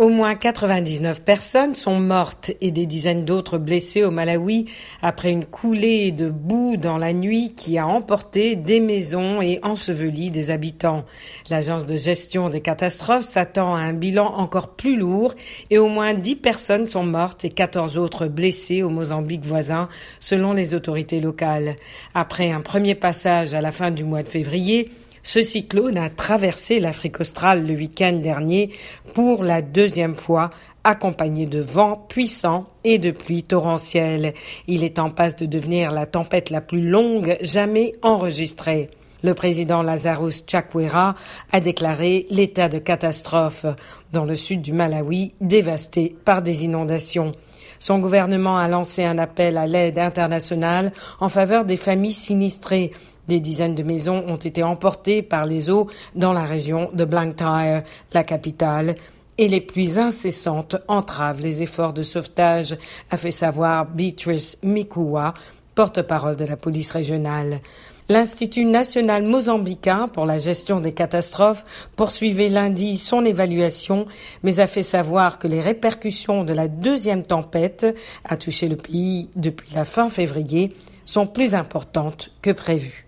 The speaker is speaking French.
Au moins 99 personnes sont mortes et des dizaines d'autres blessées au Malawi après une coulée de boue dans la nuit qui a emporté des maisons et enseveli des habitants. L'agence de gestion des catastrophes s'attend à un bilan encore plus lourd et au moins 10 personnes sont mortes et 14 autres blessées au Mozambique voisin selon les autorités locales. Après un premier passage à la fin du mois de février, ce cyclone a traversé l'Afrique australe le week-end dernier pour la deuxième fois accompagné de vents puissants et de pluies torrentielles. Il est en passe de devenir la tempête la plus longue jamais enregistrée. Le président Lazarus Chakwera a déclaré l'état de catastrophe dans le sud du Malawi dévasté par des inondations. Son gouvernement a lancé un appel à l'aide internationale en faveur des familles sinistrées. Des dizaines de maisons ont été emportées par les eaux dans la région de Blantyre, la capitale, et les pluies incessantes entravent les efforts de sauvetage, a fait savoir Beatrice Mikua, porte-parole de la police régionale. L'Institut national mozambicain pour la gestion des catastrophes poursuivait lundi son évaluation, mais a fait savoir que les répercussions de la deuxième tempête a touché le pays depuis la fin février sont plus importantes que prévu.